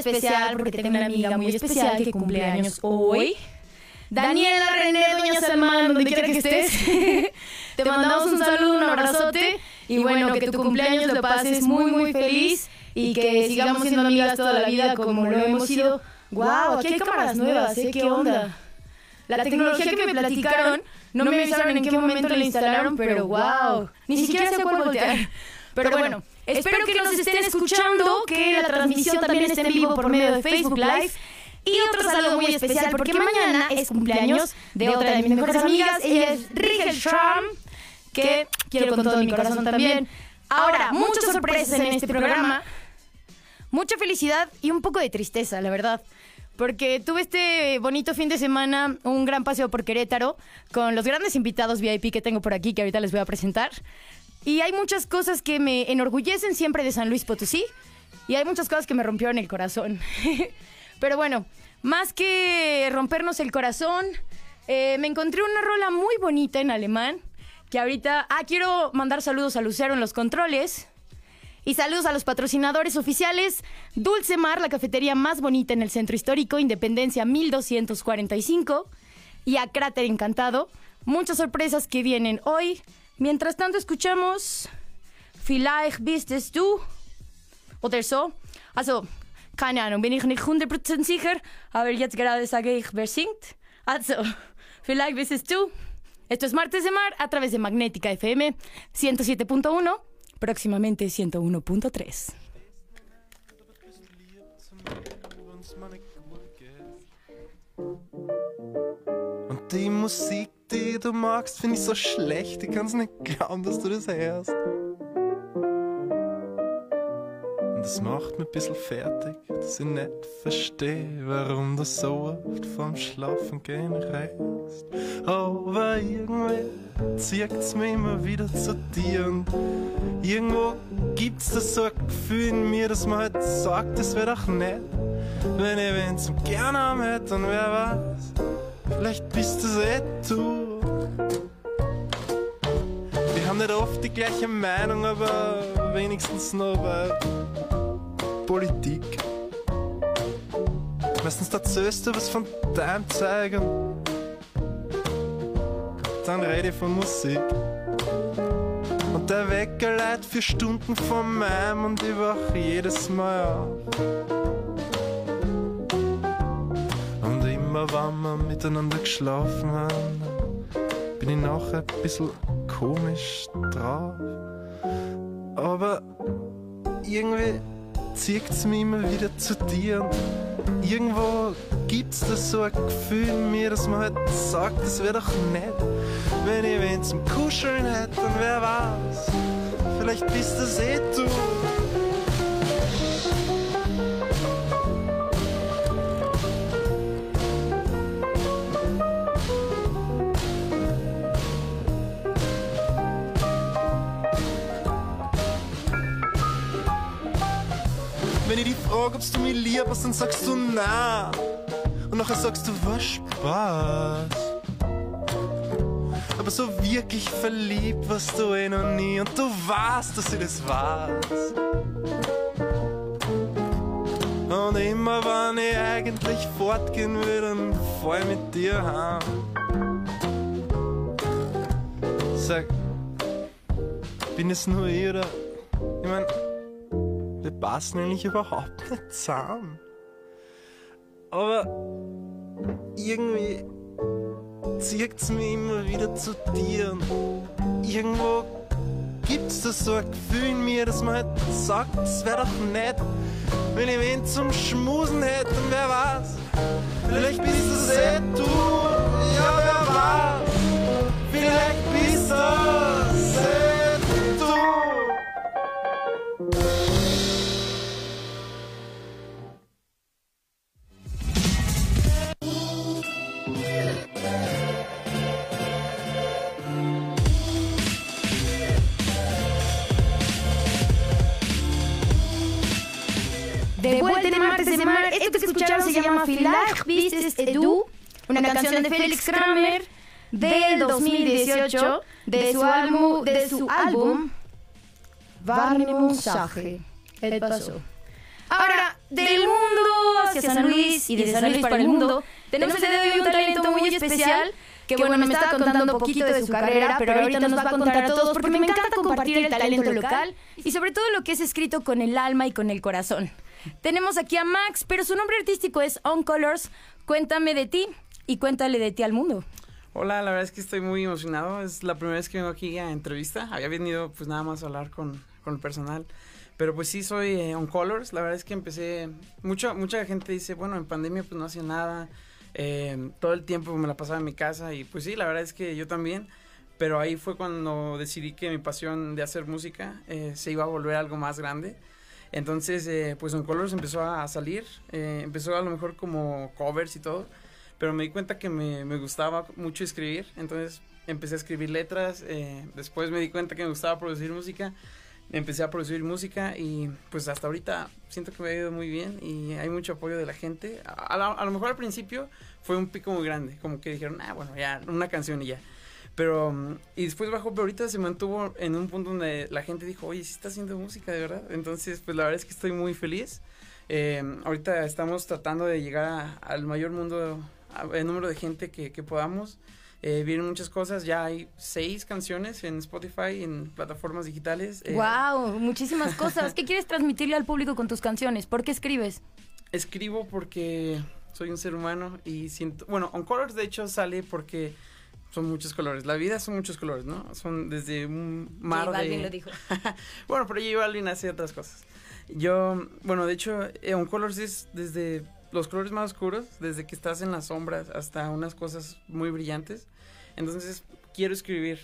especial porque tengo una amiga muy especial que cumple años hoy. Daniela René, Doña Salmán, donde quiera que estés. Te mandamos un saludo, un abrazote. Y bueno, que tu cumpleaños lo pases muy, muy feliz y que sigamos siendo amigas toda la vida como lo hemos sido. ¡Wow! Aquí hay cámaras nuevas, ¿eh? ¿Qué onda? La tecnología que me platicaron, no me avisaron en qué momento la instalaron, pero wow. Ni siquiera sé cuál voltear. Pero bueno, espero que nos estén escuchando, que la transmisión también esté en vivo por medio de Facebook Live. Y otro saludo muy especial porque mañana es cumpleaños de otra de mis mejores amigas. Ella es Rigel Schramm, que quiero con todo mi corazón también. Ahora, muchas sorpresas en este programa. Mucha felicidad y un poco de tristeza, la verdad. Porque tuve este bonito fin de semana, un gran paseo por Querétaro, con los grandes invitados VIP que tengo por aquí, que ahorita les voy a presentar. Y hay muchas cosas que me enorgullecen siempre de San Luis Potosí, y hay muchas cosas que me rompieron el corazón. Pero bueno, más que rompernos el corazón, eh, me encontré una rola muy bonita en alemán, que ahorita... Ah, quiero mandar saludos a Lucero en los controles. Y saludos a los patrocinadores oficiales. Dulce Mar, la cafetería más bonita en el centro histórico, Independencia 1245. Y a Cráter Encantado. Muchas sorpresas que vienen hoy. Mientras tanto, escuchamos Vielleicht bist es du oder so. Also, keine Ahnung, bin ich nicht 100% sicher, aber jetzt gerade sage ich, wer singt. Also, vielleicht bist es du. Esto es Martes de Mar a través de Magnética FM 107.1 próximamente 101.3. Und die Musik, die du magst, finde ich so schlecht. Ich kann es nicht glauben, dass du das hörst. Und das macht mich ein bisschen fertig, dass ich nicht verstehe, warum du so oft vorm Schlafen gehen redest. Aber irgendwie zieht's mich immer wieder zu dir und irgendwo gibt's da so ein Gefühl in mir, dass man halt sagt, das wäre doch nett, wenn ich wen zum Gern haben hätte und wer weiß, vielleicht bist du's eh du. Wir haben nicht oft die gleiche Meinung, aber wenigstens noch bei Politik. Meistens erzählst du was von deinem Zeug und dann rede ich von Musik. Und der Wecker leitet vier Stunden von meinem und ich wach jedes Mal auf. Und immer wenn wir miteinander geschlafen haben, bin ich nachher ein bisschen komisch drauf. Aber irgendwie zieht's mich immer wieder zu dir irgendwo gibt's da so ein Gefühl in mir, dass man halt sagt, das wäre doch nett, wenn ich wen zum Kuscheln hätte und wer weiß, vielleicht bist das eh du. Ob du mich lieb hast, dann sagst du na. Und nachher sagst du, was Spaß. Aber so wirklich verliebt warst du eh noch nie und du weißt, dass ich das weiß. Und immer wenn ich eigentlich fortgehen will, dann fahr ich mit dir heim. Sag, bin es nur ich oder? Ich mein, passen eigentlich überhaupt nicht zusammen. Aber irgendwie zieht's mich immer wieder zu dir. Und irgendwo gibt's da so ein Gefühl in mir, dass man halt sagt, es wäre doch nett, wenn ich wen zum Schmusen hätte. Und wer weiß, vielleicht bist es eh du. Ja, wer weiß, vielleicht bist es de Mar, esto que escucharon se llama Vielleicht bist es du, una canción de Felix Kramer del 2018 de su álbum, de su álbum Wahrnehmungssache, el paso. Ahora, del mundo hacia San Luis y de San Luis para el mundo, tenemos el día de hoy un talento muy especial que bueno, me está contando un poquito de su carrera, pero ahorita nos va a contar a todos porque me encanta compartir el talento local y sobre todo lo que es escrito con el alma y con el corazón. Tenemos aquí a Max, pero su nombre artístico es On Colors. Cuéntame de ti y cuéntale de ti al mundo. Hola, la verdad es que estoy muy emocionado. Es la primera vez que vengo aquí a entrevista. Había venido pues nada más a hablar con, con el personal. Pero pues sí, soy eh, On Colors. La verdad es que empecé... Mucho, mucha gente dice, bueno, en pandemia pues no hacía nada. Eh, todo el tiempo me la pasaba en mi casa y pues sí, la verdad es que yo también. Pero ahí fue cuando decidí que mi pasión de hacer música eh, se iba a volver algo más grande. Entonces, eh, pues On Colors empezó a salir. Eh, empezó a lo mejor como covers y todo. Pero me di cuenta que me, me gustaba mucho escribir. Entonces empecé a escribir letras. Eh, después me di cuenta que me gustaba producir música empecé a producir música y pues hasta ahorita siento que me ha ido muy bien y hay mucho apoyo de la gente. A, a, a lo mejor al principio fue un pico muy grande, como que dijeron, ah, bueno, ya, una canción y ya. Pero, y después bajó, pero ahorita se mantuvo en un punto donde la gente dijo, oye, sí está haciendo música de verdad. Entonces, pues la verdad es que estoy muy feliz. Eh, ahorita estamos tratando de llegar a, al mayor mundo, el número de gente que, que podamos. Eh, vienen muchas cosas, ya hay seis canciones en Spotify, en plataformas digitales. Eh, ¡Wow! Muchísimas cosas. ¿Qué quieres transmitirle al público con tus canciones? ¿Por qué escribes? Escribo porque soy un ser humano y siento... Bueno, On Colors de hecho sale porque son muchos colores. La vida son muchos colores, ¿no? Son desde un mar J de... Lo dijo. bueno, pero J Balvin hace otras cosas. Yo, bueno, de hecho, eh, On Colors es desde los colores más oscuros, desde que estás en las sombras hasta unas cosas muy brillantes. Entonces, quiero escribir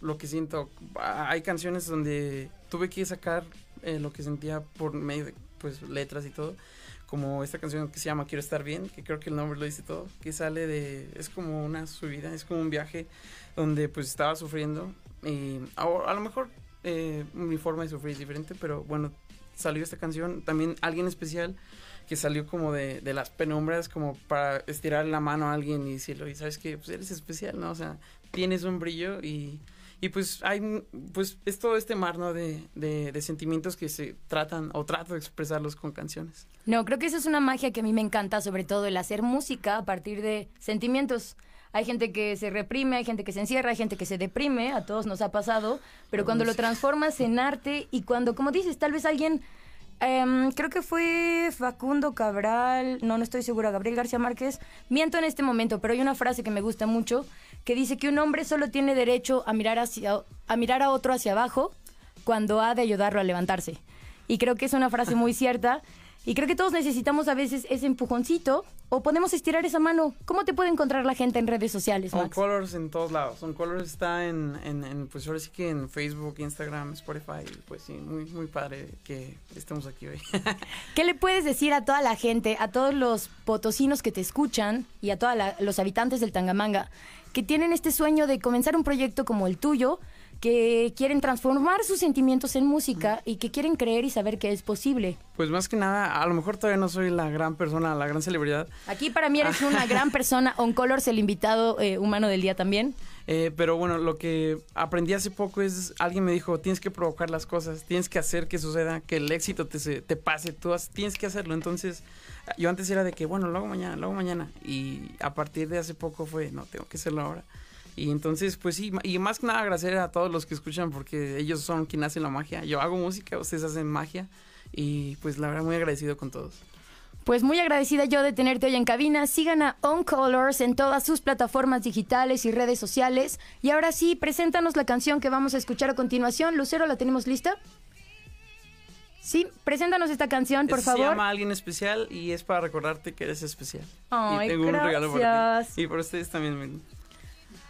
lo que siento. Ah, Hay canciones donde tuve que sacar eh, lo que sentía por medio de pues letras y todo. Como esta canción que se llama Quiero estar bien, que creo que el nombre lo dice todo, que sale de es como una subida, es como un viaje donde pues estaba sufriendo y a, a lo mejor eh, mi forma de sufrir es diferente, pero bueno, salió esta canción, también alguien especial que salió como de, de las penumbras, como para estirar la mano a alguien y decirlo, y sabes que pues eres especial, ¿no? O sea, tienes un brillo y, y pues hay, pues es todo este mar, ¿no? De, de, de sentimientos que se tratan o trato de expresarlos con canciones. No, creo que esa es una magia que a mí me encanta, sobre todo el hacer música a partir de sentimientos. Hay gente que se reprime, hay gente que se encierra, hay gente que se deprime, a todos nos ha pasado, pero cuando lo transformas en arte y cuando, como dices, tal vez alguien, em, creo que fue Facundo Cabral, no, no estoy segura, Gabriel García Márquez, miento en este momento, pero hay una frase que me gusta mucho que dice que un hombre solo tiene derecho a mirar, hacia, a mirar a otro hacia abajo cuando ha de ayudarlo a levantarse. Y creo que es una frase muy cierta. Y creo que todos necesitamos a veces ese empujoncito o podemos estirar esa mano. ¿Cómo te puede encontrar la gente en redes sociales, On Max? Colors en todos lados. On Colors está en, en, en, pues ahora sí que en Facebook, Instagram, Spotify. Pues sí, muy, muy padre que estemos aquí hoy. ¿Qué le puedes decir a toda la gente, a todos los potosinos que te escuchan y a todos los habitantes del Tangamanga que tienen este sueño de comenzar un proyecto como el tuyo, que quieren transformar sus sentimientos en música y que quieren creer y saber que es posible? Pues más que nada, a lo mejor todavía no soy la gran persona, la gran celebridad. Aquí para mí eres una gran persona. On Colors, el invitado eh, humano del día también. Eh, pero bueno, lo que aprendí hace poco es, alguien me dijo, tienes que provocar las cosas, tienes que hacer que suceda, que el éxito te, te pase, tú has- tienes que hacerlo. Entonces, yo antes era de que, bueno, lo hago mañana, lo hago mañana. Y a partir de hace poco fue, no, tengo que hacerlo ahora. Y entonces, pues sí, y más que nada agradecer a todos los que escuchan porque ellos son quien hacen la magia. Yo hago música, ustedes hacen magia. Y pues la verdad muy agradecido con todos. Pues muy agradecida yo de tenerte hoy en cabina. Sigan a On Colors en todas sus plataformas digitales y redes sociales. Y ahora sí, preséntanos la canción que vamos a escuchar a continuación. Lucero, ¿la tenemos lista? Sí, preséntanos esta canción, por Este favor. Se llama Alguien Especial y es para recordarte que eres especial. Ay, y tengo un regalo para gracias. ti. Y para ustedes también. Mil.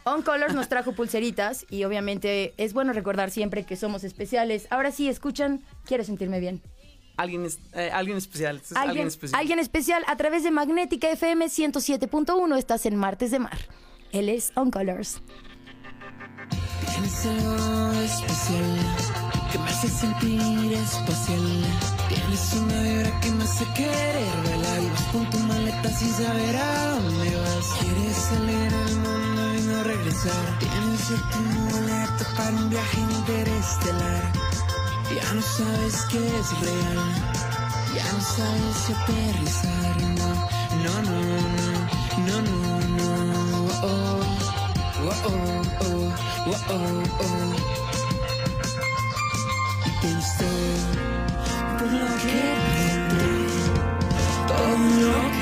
On Colors nos trajo pulseritas y obviamente es bueno recordar siempre que somos especiales. Ahora sí, escuchan, quiero sentirme bien. Alguien, es- eh, alguien especial. Es alguien, Alguien, especial. alguien especial a través de Magnética FM 107.1. Estás en Martes de Mar. Él es On Colors. Tienes algo especial que me hace sentir espacial. Tienes una vibra que me hace querer bailar. Y vas con tu maleta sin saber a dónde vas. Quieres salir al mundo regresar. Tienes el boleto para un viaje interestelar. Ya no sabes qué es real. Ya no sabes si aterrizar. No, no, no, no, no, no. no. Oh, oh, oh, oh, oh, oh, oh. Por lo que. Todo lo que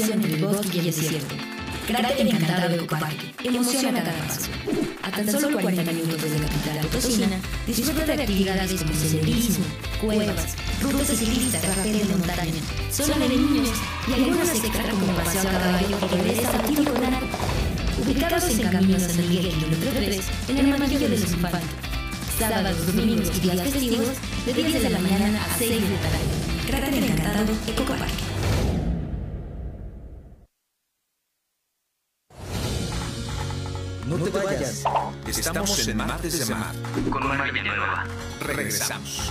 entre el bosque y el desierto. Cráter encantado de Ecoparque. Emociona cada paso. A tan solo 40 minutos de la capital potosina, disfruta de actividades como senderismo, cuevas, rutas ciclistas, rapel de montaña, zona de niños y algunas extra como paseo a caballo o regresa a tiro. Ubicados en Camino San Miguel, kilómetro 3, en el Mantillo de los Infantes. Sábados, domingos y días festivos, de 10 de la mañana a 6 de la tarde. Cráter encantado, Ecoparque. Estamos en Martes de Mar. con María Villanueva. Regresamos.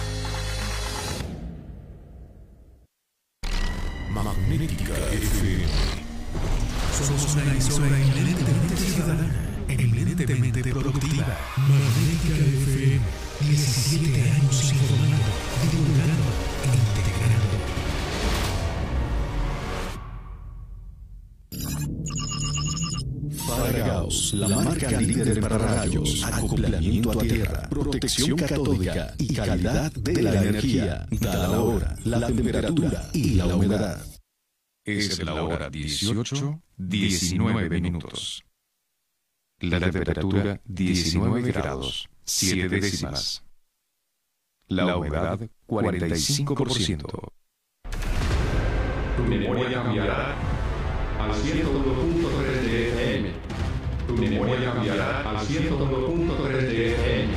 Magnética FM. Somos una emisora eminentemente ciudadana, eminentemente productiva. Magnética FM. 17 años informando, divulgando, La marca líder para rayos, acoplamiento a tierra, protección catódica y calidad de la energía. Da la hora, la temperatura y la humedad. Es la hora 18, 19 minutos. La temperatura 19 grados, 7 décimas. La humedad 45%. Tu memoria cambiará al 101.3 de FM. Tu memoria cambiará al 101.3 de FM.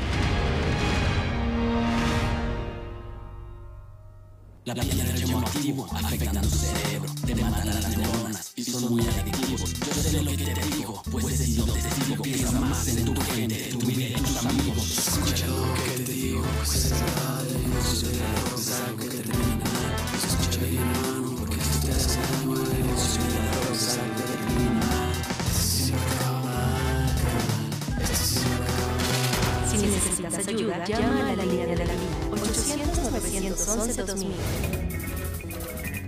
La piel del radioactivo afectando tu cerebro, te matan las neuronas y son muy adictivos. Yo sé lo que te digo, pues he sido testigo. Piensa más en tu gente, tu vida y tus amigos. Escucha lo que te digo, pues es verdad y no sucede algo, es algo que termina. Escucha bien hermano, porque esto te hace daño, y no sucede algo, es algo necesitas ayuda, llama a la línea de la vida 800-911-2000.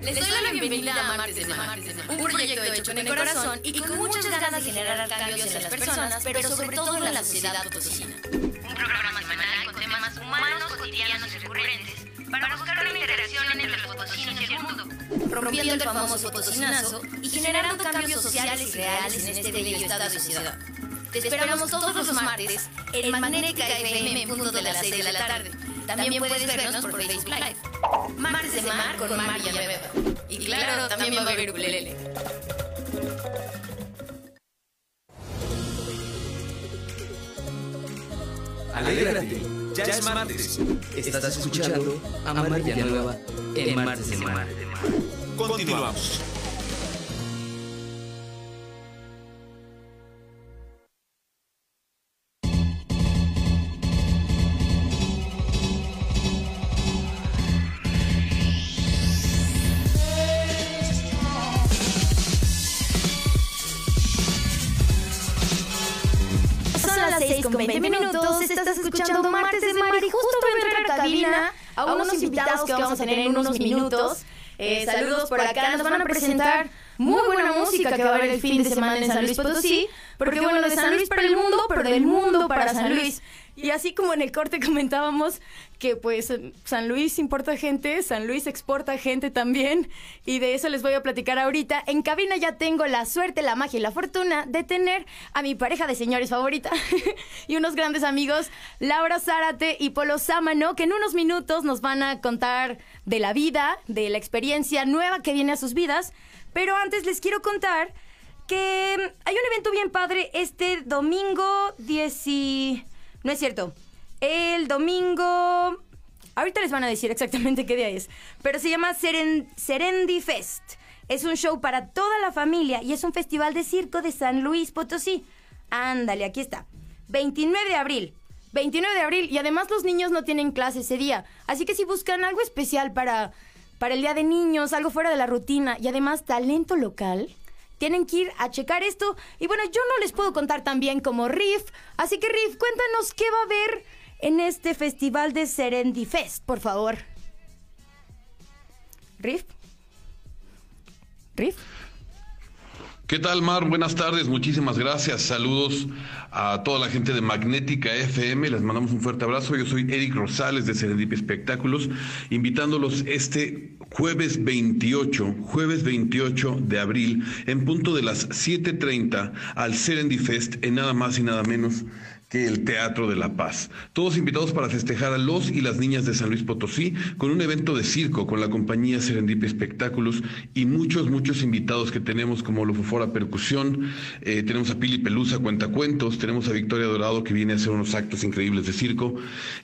Les doy la bienvenida a Martes de Mar, un proyecto hecho con el corazón y con muchas ganas de generar cambios en las personas, pero sobre todo en la sociedad potosina. Un programa semanal con temas humanos, cotidianos y recurrentes para buscar una interacción entre los potosinos y el mundo, rompiendo el famoso potosinazo y generando cambios sociales y reales en este bello estado de sociedad. Te esperamos todos los martes en Magnética FM en punto de las 6 de la tarde. También puedes vernos por Facebook Live. Martes de Mar con Mar Villanueva. Y claro, también va a haber ukulele. Alégrate, ya es martes. Estás escuchando a Mar Villanueva en Martes de Mar. Continuamos. Con 20 minutos, estás escuchando Martes de Mar y justo voy a entrar a cabina a unos invitados que vamos a tener en unos minutos. Eh, saludos por acá, nos van a presentar muy buena música que va a haber el fin de semana en San Luis Potosí, porque bueno, de San Luis para el mundo, pero del mundo para San Luis. Y así como en el corte comentábamos que pues San Luis importa gente, San Luis exporta gente también, y de eso les voy a platicar ahorita. En cabina ya tengo la suerte, la magia y la fortuna de tener a mi pareja de señores favorita y unos grandes amigos, Laura Zárate y Polo Sámano, que en unos minutos nos van a contar de la vida, de la experiencia nueva que viene a sus vidas. Pero antes les quiero contar que hay un evento bien padre este domingo 10 y- No es cierto. El domingo... Ahorita les van a decir exactamente qué día es. Pero se llama Seren- Serendi Fest. Es un show para toda la familia y es un festival de circo de San Luis Potosí. Ándale, aquí está. 29 de abril. 29 de abril y además los niños no tienen clase ese día. Así que si buscan algo especial para, para el Día de Niños, algo fuera de la rutina y además talento local, tienen que ir a checar esto. Y bueno, yo no les puedo contar tan bien como Riff. Así que Riff, cuéntanos qué va a haber en este festival de Serendi Fest, por favor. Riff. Riff. ¿Qué tal, Mar? Buenas tardes, muchísimas gracias. Saludos a toda la gente de Magnética FM. Les mandamos un fuerte abrazo. Yo soy Eric Rosales de Serendipia Espectáculos, invitándolos este jueves 28, jueves 28 de abril, en punto de las 7:30 al Serendi Fest, en nada más y nada menos que el Teatro de la Paz. Todos invitados para festejar a los y las niñas de San Luis Potosí con un evento de circo con la compañía Serendipia Espectáculos y muchos, muchos invitados que tenemos como Lofofora Percusión, eh, tenemos a Pili Pelusa Cuentacuentos, tenemos a Victoria Dorado que viene a hacer unos actos increíbles de circo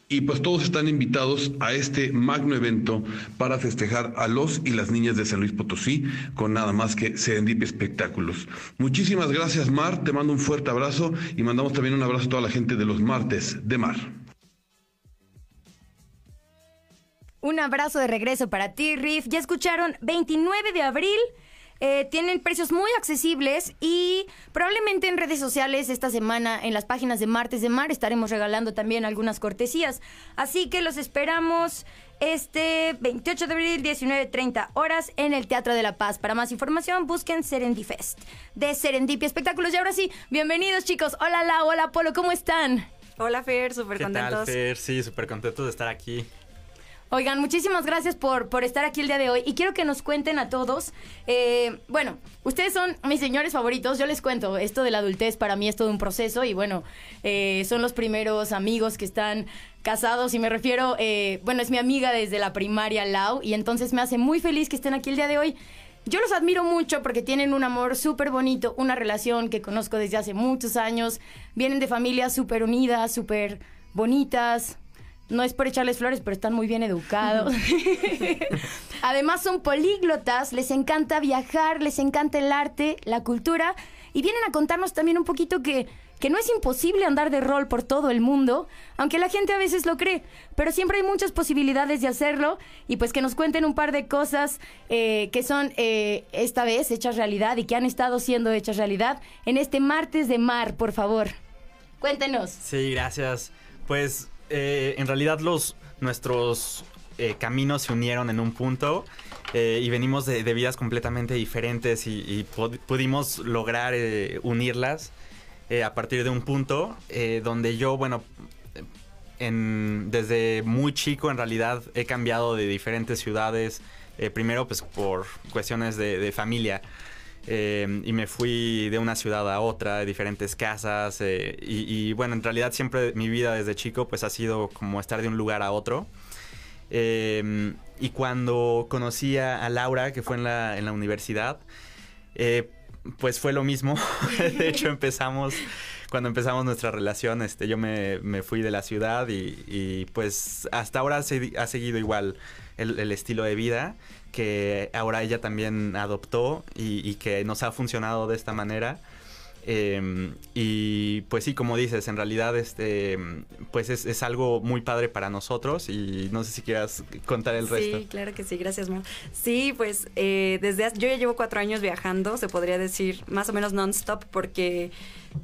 y pues todos están invitados a este magno evento para festejar a los y las niñas de San Luis Potosí con nada más que Serendipia Espectáculos. Muchísimas gracias Mar, te mando un fuerte abrazo y mandamos también un abrazo a toda la gente de los martes de Mar. Un abrazo de regreso para ti, Riff. Ya escucharon, 29 de abril. eh, tienen precios muy accesibles y probablemente en redes sociales esta semana, en las páginas de Martes de Mar, estaremos regalando también algunas cortesías. Así que los esperamos este 28 de abril, 19.30 horas en el Teatro de la Paz. Para más información, busquen Serendi Fest de Serendipia Espectáculos. Y ahora sí, bienvenidos chicos. Hola Lau, hola Polo, ¿cómo están? Hola Fer, súper ¿Qué tal, contentos. Fer? Sí, súper contentos de estar aquí. Oigan, muchísimas gracias por, por estar aquí el día de hoy y quiero que nos cuenten a todos. eh, bueno, ustedes son mis señores favoritos, yo les cuento, esto de la adultez para mí es todo un proceso y bueno, eh, son los primeros amigos que están casados y me refiero, eh, bueno, es mi amiga desde la primaria, Lau, y entonces me hace muy feliz que estén aquí el día de hoy. Yo los admiro mucho porque tienen un amor súper bonito, una relación que conozco desde hace muchos años, vienen de familias súper unidas, súper bonitas, no es por echarles flores, pero están muy bien educados. Además son políglotas, les encanta viajar, les encanta el arte, la cultura y vienen a contarnos también un poquito que, que no es imposible andar de rol por todo el mundo, aunque la gente a veces lo cree, pero siempre hay muchas posibilidades de hacerlo y pues que nos cuenten un par de cosas eh, que son eh, esta vez hechas realidad y que han estado siendo hechas realidad en este martes de mar, por favor. Cuéntenos. Sí, gracias. Pues eh, en realidad los nuestros eh, caminos se unieron en un punto eh, y venimos de, vidas completamente diferentes y, pudimos lograr eh, unirlas a partir de un punto donde yo, bueno, en- desde muy chico en realidad he cambiado de diferentes ciudades, primero pues por cuestiones de, familia. y me fui de una ciudad a otra, de diferentes casas. y, y, bueno, en realidad siempre mi vida desde chico pues ha sido como estar de un lugar a otro. Eh, y cuando conocí a, Laura, que fue en la, en la universidad, eh, pues fue lo mismo. de hecho, empezamos, cuando empezamos nuestra relación, este, yo me, me fui de la ciudad y, pues hasta ahora se- ha seguido igual el, estilo de vida que ahora ella también adoptó y que nos ha funcionado de esta manera. Eh, y pues sí, como dices, en realidad este pues es, es algo muy padre para nosotros y no sé si quieras contar el resto. Sí, claro que sí, gracias, Mar. Sí, pues eh, desde hace- yo ya llevo cuatro años viajando, se podría decir más o menos non-stop, porque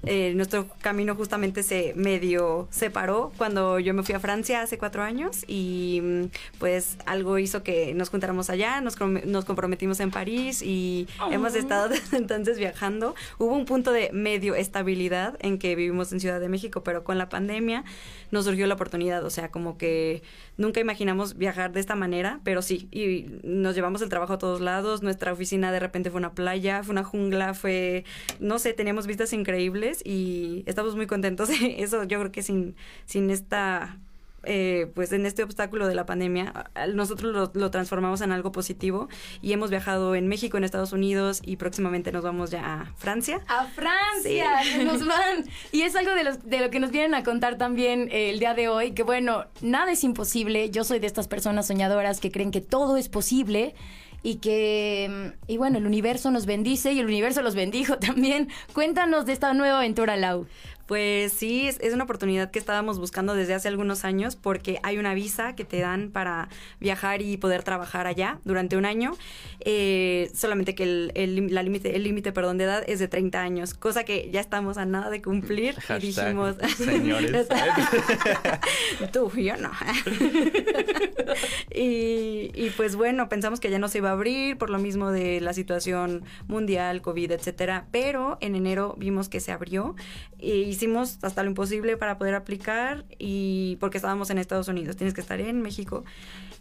eh, nuestro camino justamente se medio separó cuando yo me fui a Francia hace cuatro años y mm, pues algo hizo que nos juntáramos allá, nos, com- nos comprometimos en París y hemos estado desde entonces viajando. Hubo un punto de medio estabilidad en que vivimos en Ciudad de México, pero con la pandemia nos surgió la oportunidad, o sea, como que nunca imaginamos viajar de esta manera, pero sí, y nos llevamos el trabajo a todos lados, nuestra oficina de repente fue una playa, fue una jungla, fue, no sé, teníamos vistas increíbles y estamos muy contentos. Eso yo creo que sin, sin esta... eh, pues en este obstáculo de la pandemia, nosotros lo, lo transformamos en algo positivo y hemos viajado en México, en Estados Unidos y próximamente nos vamos ya a Francia. A Francia, Sí. nos van. Y es algo de, los, de lo que nos vienen a contar también eh, el día de hoy, que bueno, nada es imposible. Yo soy de estas personas soñadoras que creen que todo es posible y que, y bueno, el universo nos bendice y el universo los bendijo también. Cuéntanos de esta nueva aventura, Lau. Pues sí, es, es una oportunidad que estábamos buscando desde hace algunos años porque hay una visa que te dan para viajar y poder trabajar allá durante un año. Eh, solamente que el el la límite, el límite perdón, de edad es de 30 años, cosa que ya estamos a nada de cumplir. y Hashtag, dijimos, señores. Tú, yo no. y, y, pues bueno, pensamos que ya no se iba a abrir por lo mismo de la situación mundial, COVID, etcétera. Pero en enero vimos que se abrió e hicimos hasta lo imposible para poder aplicar y porque estábamos en Estados Unidos, tienes que estar en México.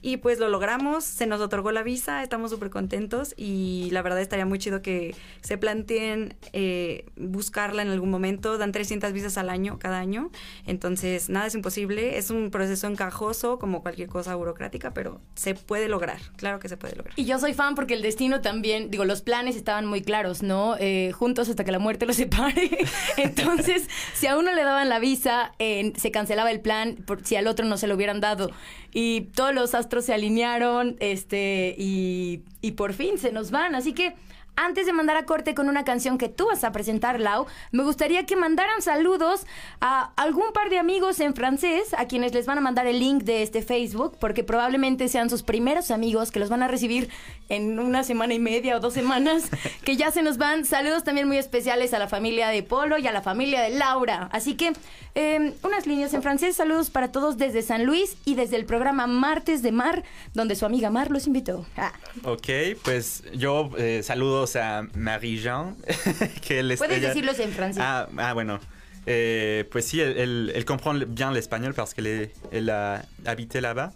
Y pues lo logramos, se nos otorgó la visa, estamos súper contentos y la verdad estaría muy chido que se planteen eh, buscarla en algún momento. Dan 300 visas al año, cada año. Entonces, nada es imposible. Es un proceso encajoso como cualquier cosa burocrática, pero se puede lograr. Claro que se puede lograr. Y yo soy fan porque el destino también, digo, los planes estaban muy claros, ¿no? Eh, juntos hasta que la muerte los separe. Entonces, si a uno le daban la visa, eh, se cancelaba el plan por, si al otro no se lo hubieran dado. Y todos los se alinearon, este, y, y por fin se nos van. Así que antes de mandar a corte con una canción que tú vas a presentar, Lau, me gustaría que mandaran saludos a algún par de amigos en francés, a quienes les van a mandar el link de este Facebook, porque probablemente sean sus primeros amigos que los van a recibir en una semana y media o dos semanas, que ya se nos van. Saludos también muy especiales a la familia de Polo y a la familia de Laura. Así que eh, unas líneas en francés, saludos para todos desde San Luis y desde el programa Martes de Mar, donde su amiga Mar los invitó. Ah. Ok, pues yo eh, saludos a Marie-Jean, Puedes decirlos en francés. Ah, ah, bueno. Eh, pues sí, elle, elle- elle comprend bien l'espagnol parce qu'elle elle a habité là-bas.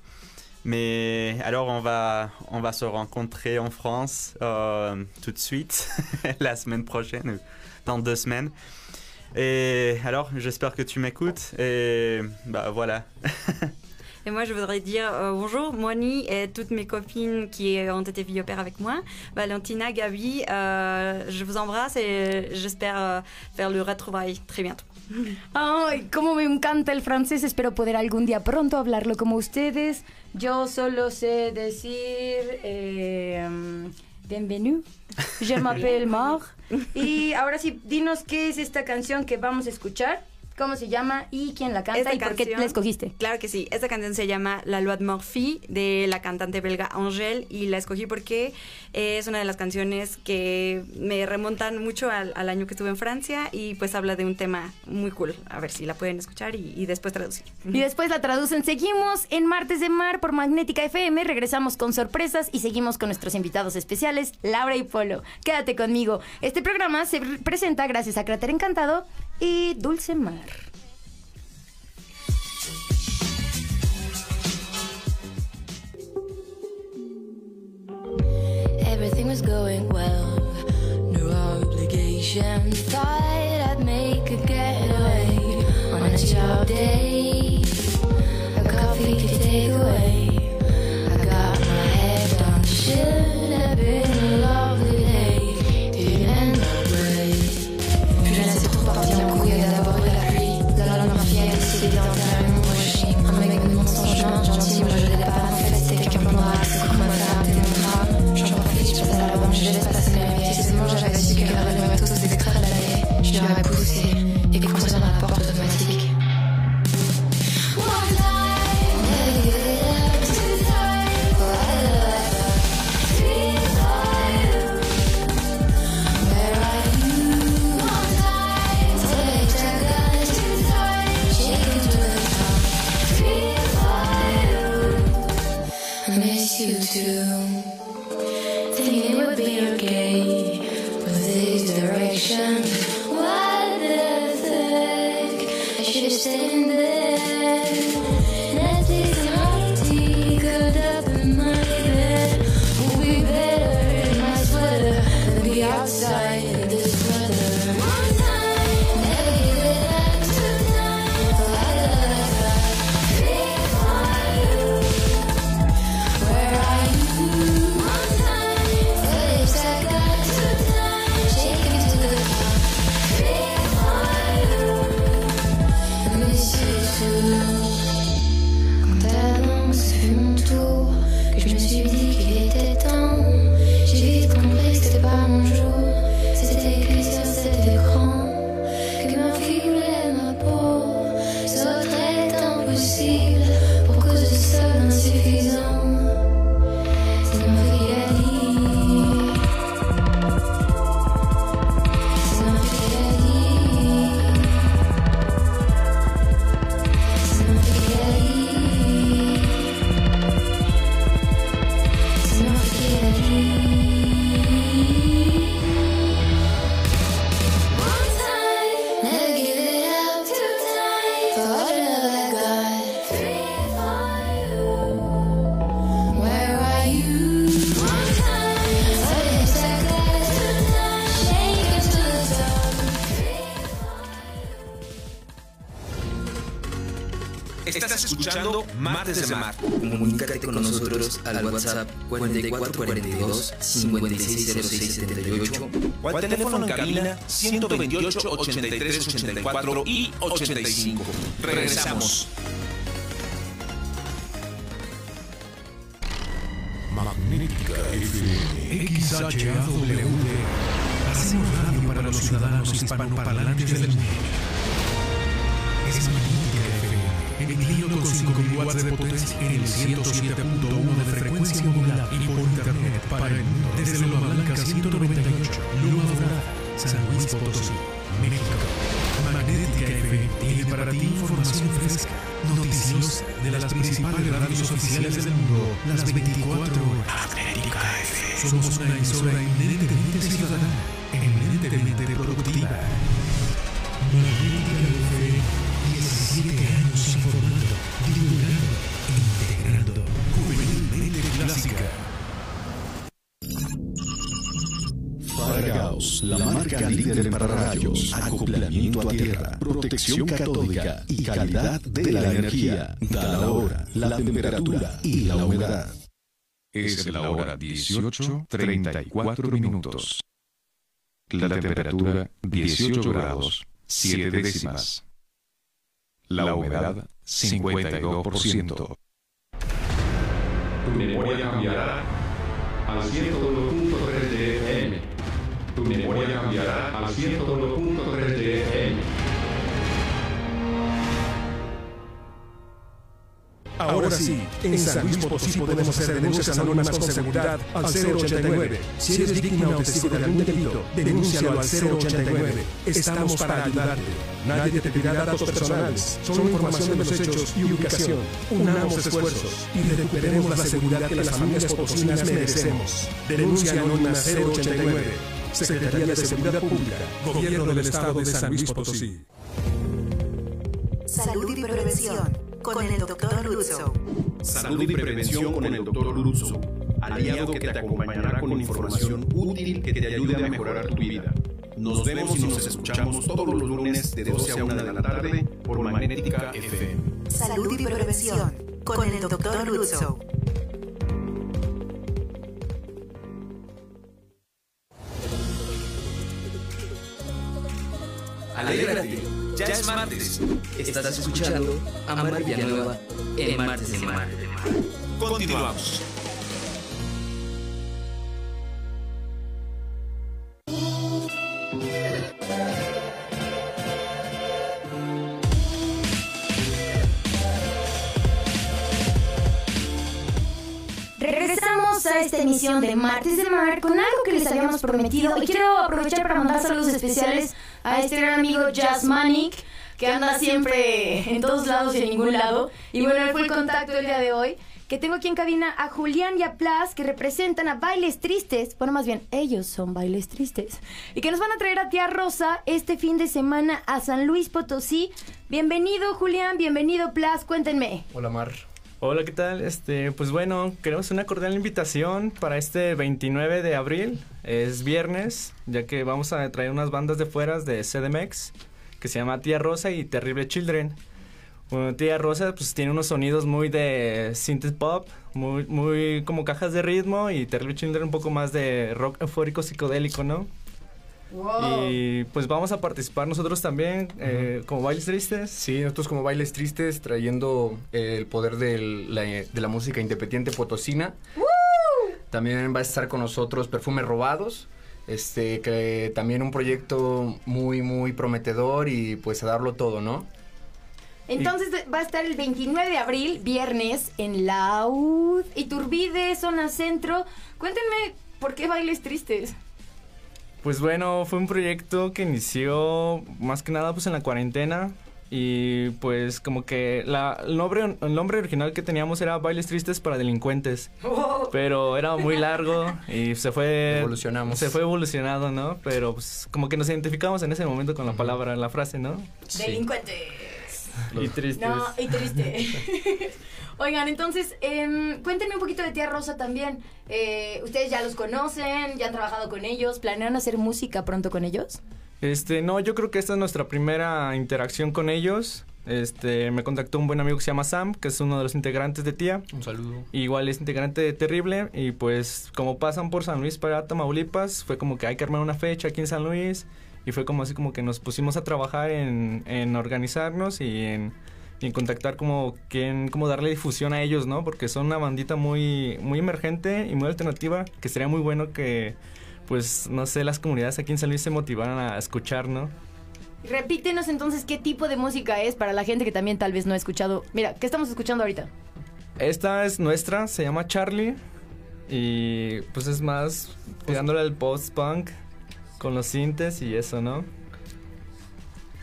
Mais alors on va, on va se rencontrer en France euh, tout de suite, la semaine prochaine, dans deux semaines. Et alors, j'espère que tu m'écoutes. Et bah voilà. Et moi, je voudrais dire euh, bonjour, Moni et toutes mes copines qui ont été filles au avec moi. Valentina, Gabi, euh, je vous embrasse et j'espère euh, faire le retrouvaille très bientôt. Ay, cómo me encanta el francés. Espero poder algún día pronto hablarlo como ustedes. Yo solo sé decir eh, bienvenue. Je m'appelle Mar. Y ahora sí, dinos qué es esta canción que vamos a escuchar. Cómo se llama y quién la canta Esta y por qué la escogiste. Claro que sí. Esta canción se llama La Loi de Morphy de la cantante belga Angèle y la escogí porque es una de las canciones que me remontan mucho al, al año que estuve en Francia y pues habla de un tema muy cool. A ver si la pueden escuchar y, y después traducir. Y después la traducen. Seguimos en Martes de Mar por Magnética FM. Regresamos con sorpresas y seguimos con nuestros invitados especiales, Laura y Polo. Quédate conmigo. Este programa se presenta gracias a Cráter Encantado y Dulce Mar. Everything was going well, no obligation. Thought I'd make a getaway on a job day. A coffee to take away. I got my head down. Should have been to 4442 560678 O al teléfono en cabina 128 83 84 y 85. Regresamos. Magnética FM, XHAWD. Hacemos radio para los ciudadanos hispanoparlantes del mundo. Es Con 5000 watts de potencia en el 107.1 de frecuencia modulada y por internet para el mundo desde Loma Blanca 198, Loma Dorada, San Luis Potosí, México. Magnética FM tiene para ti información fresca, noticias de las principales radios oficiales del mundo, las 24 horas. Magnética FM. Somos una emisora eminentemente ciudadana, eminentemente productiva. Magnética Marca líder en pararrayos, acoplamiento a tierra, protección catódica y calidad de la energía. Da la hora, la temperatura y la humedad. Es la hora 18, 34 minutos. La temperatura 18 grados, 7 décimas. La humedad 52%. Tu memoria cambiará al 101.3 de FM. Tu memoria cambiará al 101.3 de FM. Ahora sí, en San Luis Potosí podemos hacer denuncias anónimas con seguridad al 089. Si eres víctima o testigo de algún delito, denúncialo al 089. Estamos para ayudarte. Nadie te pedirá datos personales, solo información de los hechos y ubicación. Unamos esfuerzos y recuperemos la seguridad que las familias potosinas merecemos. Denuncia anónima 089. Secretaría de Seguridad Pública, Gobierno del Estado de San Luis Potosí. Salud y prevención con el doctor Lutzo. Salud y prevención con el Dr. Lutzo, aliado que te acompañará con información útil que te ayude a mejorar tu vida. Nos vemos y nos escuchamos todos los lunes de 12 a 1 de la tarde por Magnética FM. Salud y prevención con el doctor Lutzo. Ya es martes. Estás escuchando a Mar Villanueva en Martes de Mar. Continuamos. Regresamos a esta emisión de Martes de Mar con algo que les habíamos prometido y quiero aprovechar para mandar saludos especiales a este gran amigo Jazz Manic que anda siempre en todos lados y en ningún lado y bueno, él fue el contacto el día de hoy que tengo aquí en cabina a Julián y a Plas que representan a Bailes Tristes, bueno más bien ellos son Bailes Tristes y que nos van a traer a Tía Rosa este fin de semana a San Luis Potosí. Bienvenido Julián, bienvenido Plas, cuéntenme. Hola Mar. Hola, ¿qué tal? Este, pues bueno, queremos una cordial invitación para este 29 de abril. Es viernes, ya que vamos a traer unas bandas de fuera de CDMX que se llama Tía Rosa y Terrible Children. Bueno, Tía Rosa pues tiene unos sonidos muy de synth pop, muy, muy como cajas de ritmo y Terrible Children un poco más de rock eufórico psicodélico, ¿no? Y pues vamos a participar nosotros también eh, como Bailes Tristes. Sí, nosotros como Bailes Tristes trayendo eh, el poder del- la- de la música independiente potosina. También va a estar con nosotros Perfumes Robados. Este, que también un proyecto muy, muy prometedor y pues a darlo todo, ¿no? Entonces va a estar el 29 de abril, viernes, en Laud, Iturbide, zona centro. Cuéntenme, ¿por qué bailes tristes? Pues bueno, fue un proyecto que inició más que nada pues en la cuarentena y pues como que la, el, nombre, el nombre original que teníamos era Bailes Tristes para Delincuentes, pero era muy largo y se fue... Evolucionamos. Se fue evolucionado, ¿no? Pero pues como que nos identificamos en ese momento con la palabra, la frase, ¿no? Delincuentes. Y tristes. No, y triste. Oigan, entonces, em, cuéntenme un poquito de Tía Rosa también. Eh, Ustedes ya los conocen, ya han trabajado con ellos, ¿planean hacer música pronto con ellos? Este, no, yo creo que esta es nuestra primera interacción con ellos. Este, me contactó un buen amigo que se llama Sam, que es uno de los integrantes de Tía. Un saludo. Igual es integrante de Terrible y pues como pasan por San Luis para Tamaulipas, fue como que hay que armar una fecha aquí en San Luis y fue como así como que nos pusimos a trabajar en, en organizarnos y en, y en contactar como quién, como darle difusión a ellos, ¿no? Porque son una bandita muy, muy emergente y muy alternativa que sería muy bueno que pues no sé, las comunidades aquí en San Luis se motivaran a escuchar, ¿no? Repítenos entonces qué tipo de música es para la gente que también tal vez no ha escuchado. Mira, ¿qué estamos escuchando ahorita? Esta es nuestra, se llama Charlie. Y pues es más tirándole al post-punk con los sintes y eso, ¿no?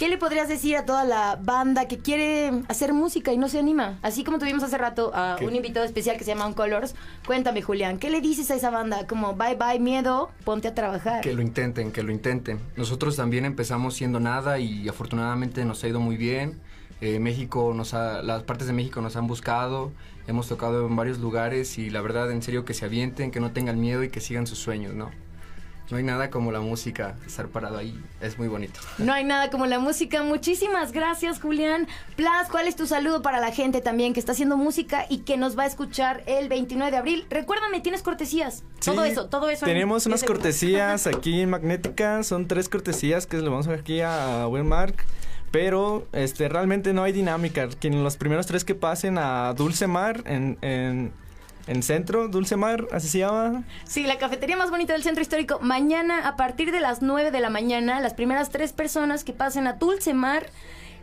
¿Qué le podrías decir a toda la banda que quiere hacer música y no se anima? Así como tuvimos hace rato a ¿Qué? un invitado especial que se llama Colors. Cuéntame, Julián, ¿qué le dices a esa banda? Como, bye bye, miedo, ponte a trabajar. Que lo intenten, que lo intenten. Nosotros también empezamos siendo nada y afortunadamente nos ha ido muy bien. Eh, México nos ha, las partes de México nos han buscado, hemos tocado en varios lugares y la verdad en serio que se avienten, que no tengan miedo y que sigan sus sueños, ¿no? No hay nada como la música, estar parado ahí, es muy bonito. No hay nada como la música. Muchísimas gracias, Julián. Plas, ¿cuál es tu saludo para la gente también que está haciendo música y que nos va a escuchar el 29 de abril? Recuérdame, tienes cortesías. todo eso, todo eso. en Tenemos unas 10 segundos. cortesías aquí en Magnética, son tres cortesías que le vamos a ver aquí a Mark Pero este realmente no hay dinámica. Quien los primeros tres que pasen a Dulce Mar en, en, en centro, Dulce Mar, así se llama. Sí, la cafetería más bonita del centro histórico. Mañana, a partir de las 9 de la mañana, las primeras tres personas que pasen a Dulcemar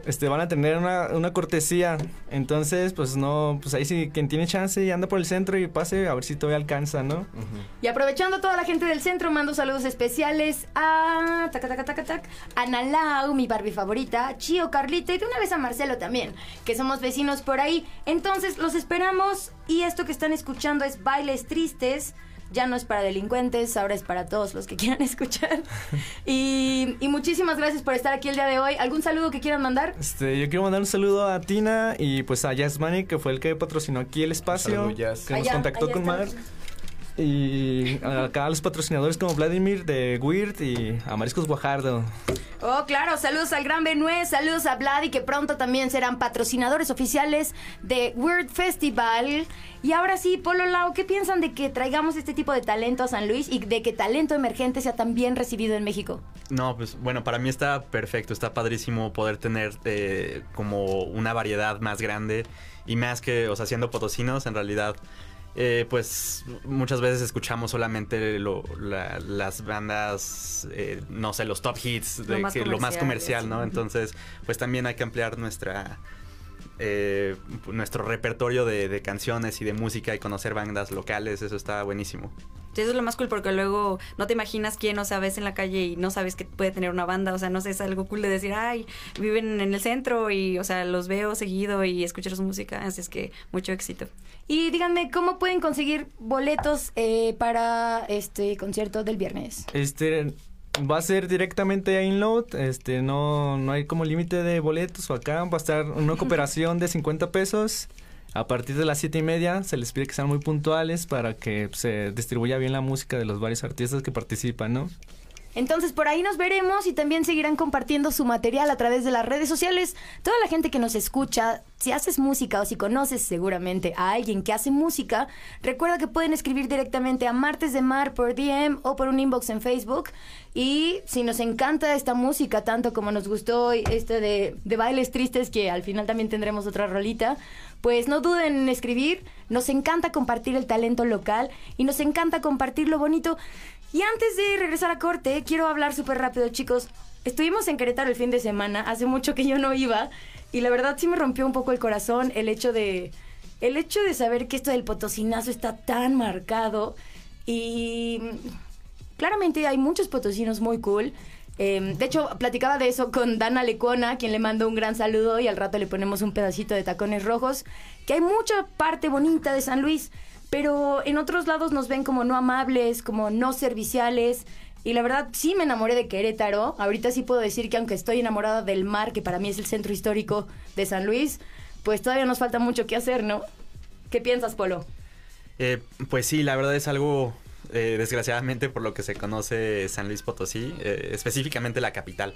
este, van a tener una, una cortesía. Entonces, pues no, pues ahí sí, quien tiene chance y anda por el centro y pase, a ver si todavía alcanza, ¿no? Y aprovechando a toda la gente del centro, mando saludos especiales a taca, taca, taca, tac, Ana Lau, mi Barbie favorita, Chio, Carlita y de una vez a Marcelo también, que somos vecinos por ahí. Entonces, los esperamos y esto que están escuchando es Bailes Tristes. Ya no es para delincuentes, ahora es para todos los que quieran escuchar. Y, y muchísimas gracias por estar aquí el día de hoy. ¿Algún saludo que quieran mandar? Este, yo quiero mandar un saludo a Tina y pues a Jazz Money, que fue el que patrocinó aquí el espacio, saludo, Jazz. que nos contactó con. Mar. Y acá a los patrocinadores como Vladimir de Weird y a Mariscos Guajardo. Oh, claro, saludos al Gran Benue, saludos a Vladi, que pronto también serán patrocinadores oficiales de Weird Festival. Y ahora sí, Polo Lau, ¿qué piensan de que traigamos este tipo de talento a San Luis y de que talento emergente sea tan bien recibido en México? No, pues bueno, para mí está perfecto, está padrísimo poder tener eh, como una variedad más grande y más que, o sea, siendo potosinos, en realidad, eh, pues muchas veces escuchamos solamente lo- la- las bandas, eh, no sé, los top hits, Lo de más que- lo más comercial, ¿no? Entonces, pues también hay que ampliar nuestra... eh, nuestro repertorio de, de canciones y de música y conocer bandas locales, eso está buenísimo. Sí, eso es lo más cool porque luego no te imaginas quién, o sea, ves en la calle y no sabes que puede tener una banda, o sea, no sé, es algo cool de decir, ay, viven en el centro y, o sea, los veo seguido y escuchar su música, así es que mucho éxito. Y díganme, ¿cómo pueden conseguir boletos eh, para este concierto del viernes? Este va a ser directamente a Inload, este no, no hay como límite de boletos o acá va a estar una cooperación de 50 pesos. A partir de las siete y media se les pide que sean muy puntuales para que se distribuya bien la música de los varios artistas que participan, ¿no? Entonces por ahí nos veremos y también seguirán compartiendo su material a través de las redes sociales. Toda la gente que nos escucha, si haces música o si conoces seguramente a alguien que hace música, recuerda que pueden escribir directamente a Martes de Mar por DM o por un inbox en Facebook. Y si nos encanta esta música tanto como nos gustó hoy este de, de bailes tristes, que al final también tendremos otra rolita, pues no duden en escribir. Nos encanta compartir el talento local y nos encanta compartir lo bonito. Y antes de regresar a corte, quiero hablar súper rápido, chicos. Estuvimos en Querétaro el fin de semana, hace mucho que yo no iba, y la verdad sí me rompió un poco el corazón el hecho de. El hecho de saber que esto del potosinazo está tan marcado. Y claramente hay muchos potosinos muy cool. Eh, de hecho, platicaba de eso con Dana Lecona, quien le mando un gran saludo y al rato le ponemos un pedacito de tacones rojos, que hay mucha parte bonita de San Luis, pero en otros lados nos ven como no amables, como no serviciales. Y la verdad sí me enamoré de Querétaro. Ahorita sí puedo decir que aunque estoy enamorada del mar, que para mí es el centro histórico de San Luis, pues todavía nos falta mucho que hacer, ¿no? ¿Qué piensas, Polo? Eh, pues sí, la verdad es algo, eh, desgraciadamente, por lo que se conoce San Luis Potosí, eh, específicamente la capital.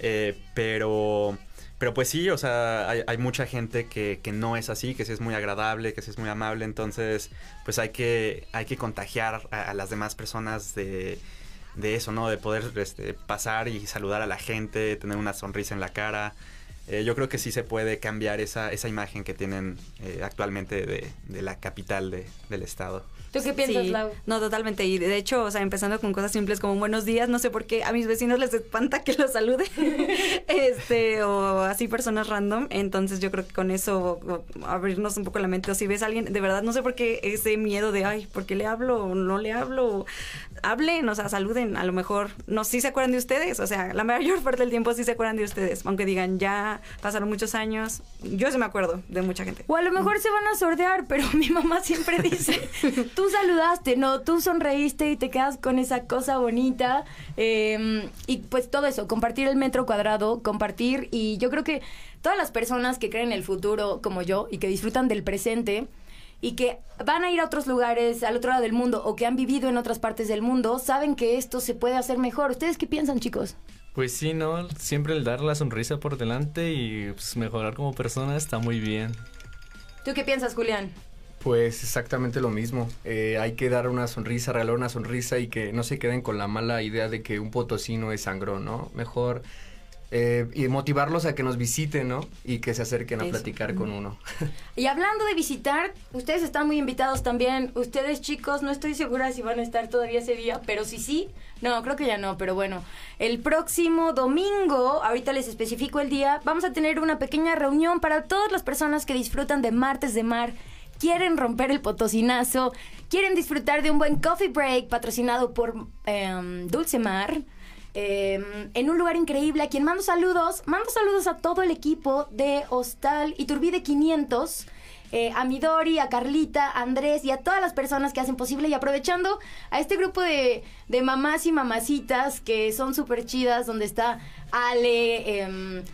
Eh, pero, pero pues sí, o sea, hay, mucha gente que, que no es así, que sí es muy agradable, que sí es muy amable, entonces pues hay que, hay que contagiar a, a las demás personas de, de eso, ¿no? De poder este, pasar y saludar a la gente, tener una sonrisa en la cara. Eh, yo creo que sí se puede cambiar esa, esa imagen que tienen eh, actualmente de, de la capital de- del estado. ¿Tú qué piensas, Sí, Lau? No, totalmente. Y de hecho, o sea, empezando con cosas simples como buenos días, no sé por qué a mis vecinos les espanta que los salude. este, o así personas random. Entonces yo creo que con eso o- abrirnos un poco la mente. O si ves a alguien, de verdad, no sé por qué ese miedo de, ay, ¿por qué le hablo o no le hablo? Hablen, o sea, saluden. A lo mejor, no, sí se acuerdan de ustedes. O sea, la mayor parte del tiempo sí se acuerdan de ustedes. Aunque digan, ya pasaron muchos años. Yo sí me acuerdo de mucha gente. O a lo mejor se van a sordear, pero mi mamá siempre dice, tú saludaste, no, tú sonreíste y te quedas con esa cosa bonita. eh, y pues todo eso, compartir el metro cuadrado, compartir. Y yo creo que todas las personas que creen en el futuro como yo y que disfrutan del presente y que van a ir a otros lugares, al otro lado del mundo o que han vivido en otras partes del mundo, saben que esto se puede hacer mejor. ¿Ustedes qué piensan, chicos? Pues sí, ¿no? Siempre el dar la sonrisa por delante y pues, mejorar como persona está muy bien. ¿Tú qué piensas, Julián? Pues exactamente lo mismo. Eh, hay que dar una sonrisa, regalar una sonrisa y que no se queden con la mala idea de que un potosino es sangrón, ¿no? Mejor eh, y motivarlos a que nos visiten, ¿no? Y que se acerquen a Eso. platicar con uno. Y hablando de visitar, ustedes están muy invitados también. Ustedes chicos, no estoy segura si van a estar todavía ese día, pero si sí, no, creo que ya no, pero bueno. El próximo domingo, ahorita les especifico el día, vamos a tener una pequeña reunión para todas las personas que disfrutan de martes de mar. Quieren romper el potosinazo, quieren disfrutar de un buen coffee break patrocinado por em, Dulce Mar. eh, en un lugar increíble. A quien mando saludos, mando saludos a todo el equipo de Hostal Iturbide 500. eh, a Midori, a Carlita, a Andrés y a todas las personas que hacen posible y aprovechando a este grupo de, de mamás y mamacitas que son súper chidas, donde está Ale, em,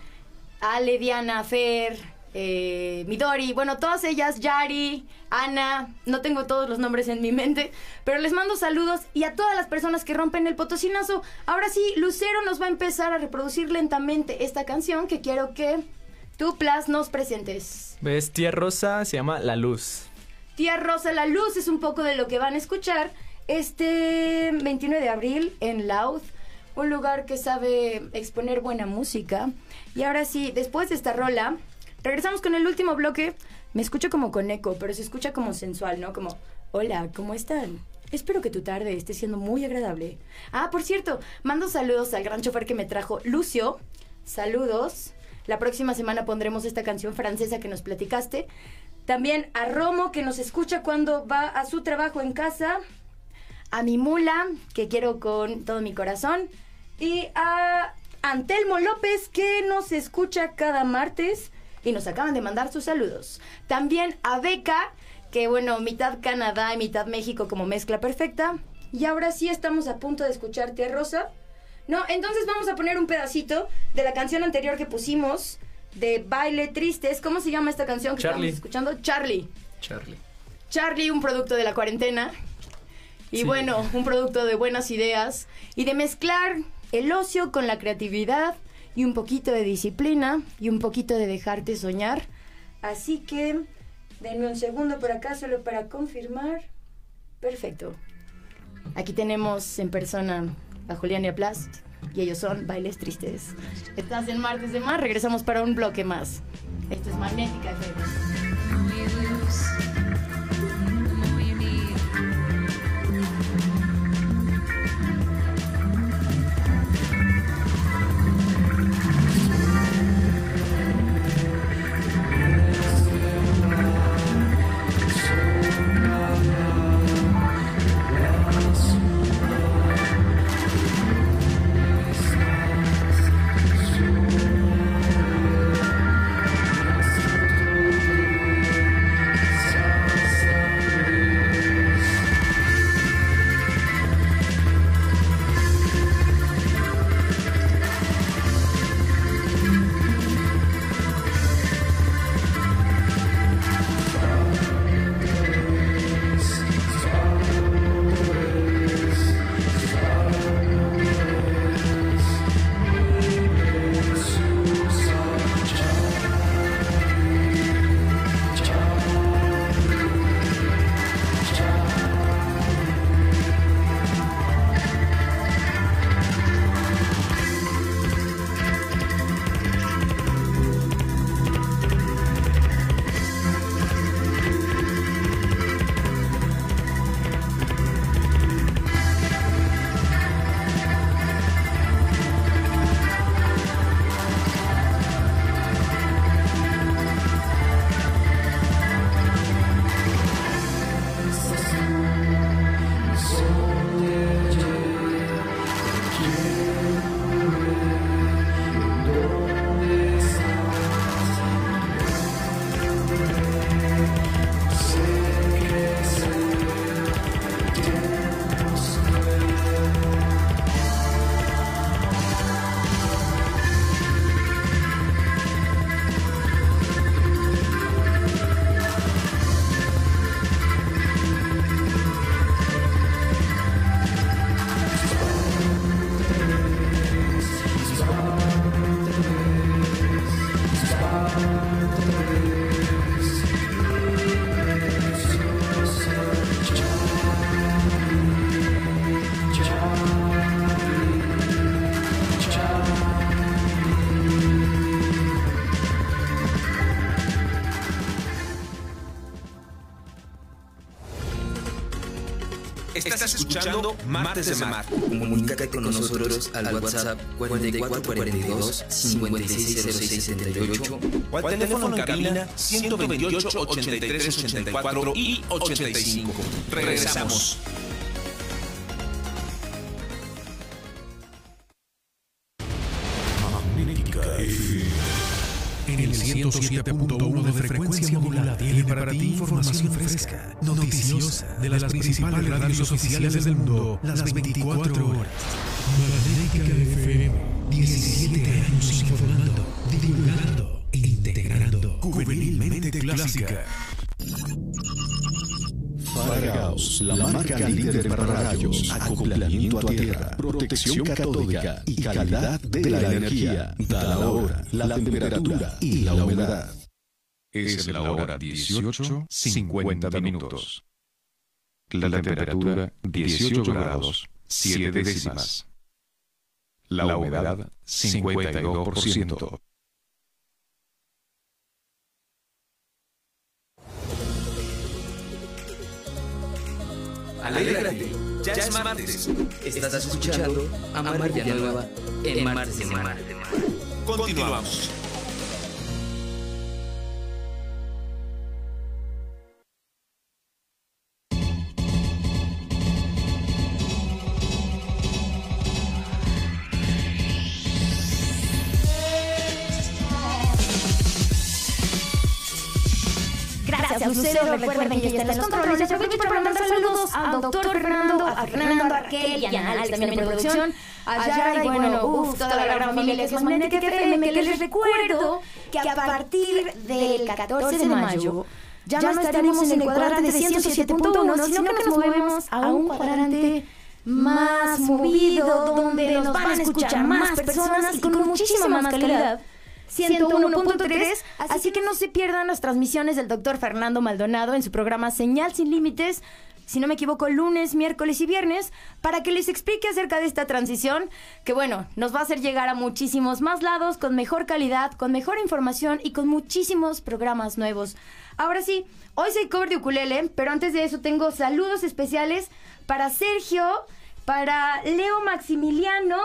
Ale, Diana, Fer, eh, Midori, bueno, todas ellas, Yari, Ana, no tengo todos los nombres en mi mente, pero les mando saludos y a todas las personas que rompen el potosinazo. Ahora sí, Lucero nos va a empezar a reproducir lentamente esta canción que quiero que tú, Plas, nos presentes. ¿Ves? Tía Rosa se llama La Luz. Tía Rosa La Luz es un poco de lo que van a escuchar este 29 de abril en Louth, un lugar que sabe exponer buena música. Y ahora sí, después de esta rola, regresamos con el último bloque. Me escucho como con eco, pero se escucha como sensual, ¿no? Como, hola, ¿cómo están? Espero que tu tarde esté siendo muy agradable. Ah, por cierto, mando saludos al gran chofer que me trajo, Lucio. Saludos. La próxima semana pondremos esta canción francesa que nos platicaste. También a Romo, que nos escucha cuando va a su trabajo en casa. A mi mula, que quiero con todo mi corazón. Y a Antelmo López, que nos escucha cada martes y nos acaban de mandar sus saludos. También a Beca, que bueno, mitad Canadá y mitad México como mezcla perfecta. Y ahora sí estamos a punto de escuchar Tía Rosa. No, entonces vamos a poner un pedacito de la canción anterior que pusimos de Baile Tristes. ¿Cómo se llama esta canción que Charlie. estamos escuchando? Charlie. Charlie. Charlie, un producto de la cuarentena. Y Sí. bueno, un producto de buenas ideas y de mezclar el ocio con la creatividad y un poquito de disciplina y un poquito de dejarte soñar. Así que, denme un segundo por acá solo para confirmar. Perfecto. Aquí tenemos en persona a Julián Plast y ellos son Bailes Tristes. Estás en Martes de Mar, regresamos para un bloque más. Esto es Magnética. Estás escuchando Martes de Mar. Comunícate con nosotros al WhatsApp 4442 560678 O al teléfono en cabina 128 83 84 y 85. Regresamos. 107.1 de frecuencia modulada tiene para ti información fresca, noticiosa, de las principales radios oficiales del mundo, las 24 horas. Magnética FM, 17 años informando, divulgando e integrando juvenilmente clásica. Faragaos, la marca líder para rayos, acoplamiento a tierra, protección catódica y calidad de la energía. Da la hora, la temperatura y la humedad. Es la hora 18, 50 minutos. La temperatura 18 grados, 7 décimas. La humedad 52%. Alégrate, ya es martes. Estás escuchando a Mar Villanueva en Martes de Mar. Continuamos. Gracias, Lucero. Recuerden que ya están los controles. Aprovecho para mandar saludos al doctor Fernando, a Fernando, a Raquel y a Alex también en producción. A Yara y bueno, uff, toda la gran familia que es Magnética FM, que les recuerdo que a partir del 14 de mayo ya no estaremos en el cuadrante de 107.1, sino que nos movemos a un cuadrante más movido, donde nos van a escuchar más personas y con muchísima más calidad. 101.3, así que no se pierdan las transmisiones del doctor Fernando Maldonado en su programa Señal sin Límites, si no me equivoco, lunes, miércoles y viernes, para que les explique acerca de esta transición, que bueno, nos va a hacer llegar a muchísimos más lados, con mejor calidad, con mejor información y con muchísimos programas nuevos. Ahora sí, hoy soy cover de ukulele, pero antes de eso tengo saludos especiales para Sergio, para Leo Maximiliano